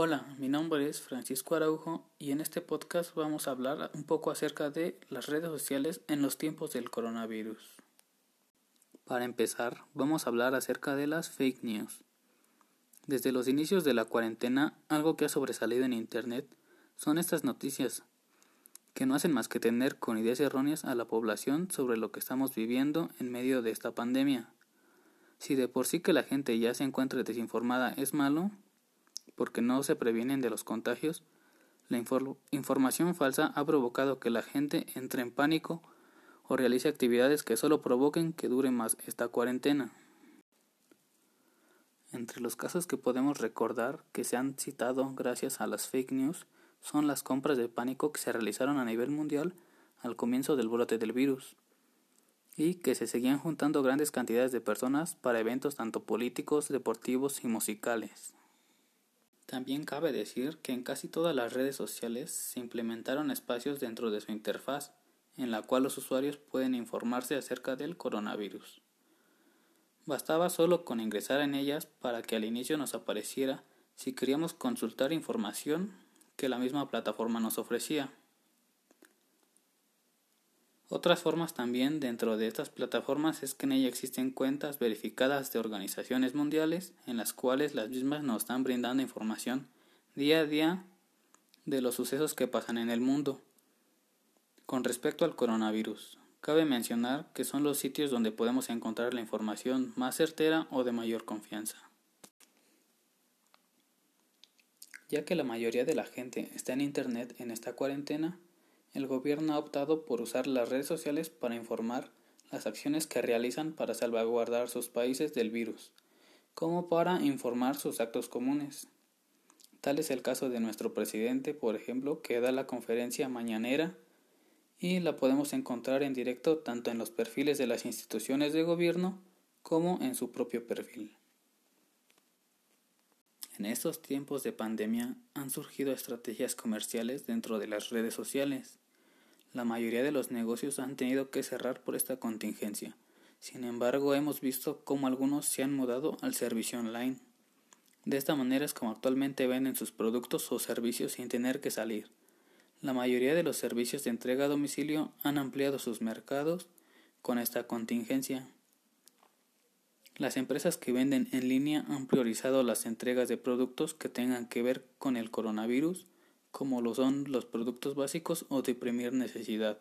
Hola, mi nombre es Francisco Araujo y en este podcast vamos a hablar un poco acerca de las redes sociales en los tiempos del coronavirus. Para empezar, vamos a hablar acerca de las fake news. Desde los inicios de la cuarentena, algo que ha sobresalido en Internet son estas noticias, que no hacen más que tener con ideas erróneas a la población sobre lo que estamos viviendo en medio de esta pandemia. Si de por sí que la gente ya se encuentra desinformada es malo, porque no se previenen de los contagios, la información falsa ha provocado que la gente entre en pánico o realice actividades que solo provoquen que dure más esta cuarentena. Entre los casos que podemos recordar que se han citado gracias a las fake news son las compras de pánico que se realizaron a nivel mundial al comienzo del brote del virus y que se seguían juntando grandes cantidades de personas para eventos tanto políticos, deportivos y musicales. También cabe decir que en casi todas las redes sociales se implementaron espacios dentro de su interfaz en la cual los usuarios pueden informarse acerca del coronavirus. Bastaba solo con ingresar en ellas para que al inicio nos apareciera si queríamos consultar información que la misma plataforma nos ofrecía. Otras formas también dentro de estas plataformas es que en ella existen cuentas verificadas de organizaciones mundiales en las cuales las mismas nos están brindando información día a día de los sucesos que pasan en el mundo. Con respecto al coronavirus, cabe mencionar que son los sitios donde podemos encontrar la información más certera o de mayor confianza. Ya que la mayoría de la gente está en Internet en esta cuarentena, el gobierno ha optado por usar las redes sociales para informar las acciones que realizan para salvaguardar sus países del virus, como para informar sus actos comunes. Tal es el caso de nuestro presidente, por ejemplo, que da la conferencia mañanera y la podemos encontrar en directo tanto en los perfiles de las instituciones de gobierno como en su propio perfil. En estos tiempos de pandemia han surgido estrategias comerciales dentro de las redes sociales. La mayoría de los negocios han tenido que cerrar por esta contingencia. Sin embargo, hemos visto cómo algunos se han mudado al servicio online. De esta manera es como actualmente venden sus productos o servicios sin tener que salir. La mayoría de los servicios de entrega a domicilio han ampliado sus mercados con esta contingencia. Las empresas que venden en línea han priorizado las entregas de productos que tengan que ver con el coronavirus, como lo son los productos básicos o de primera necesidad.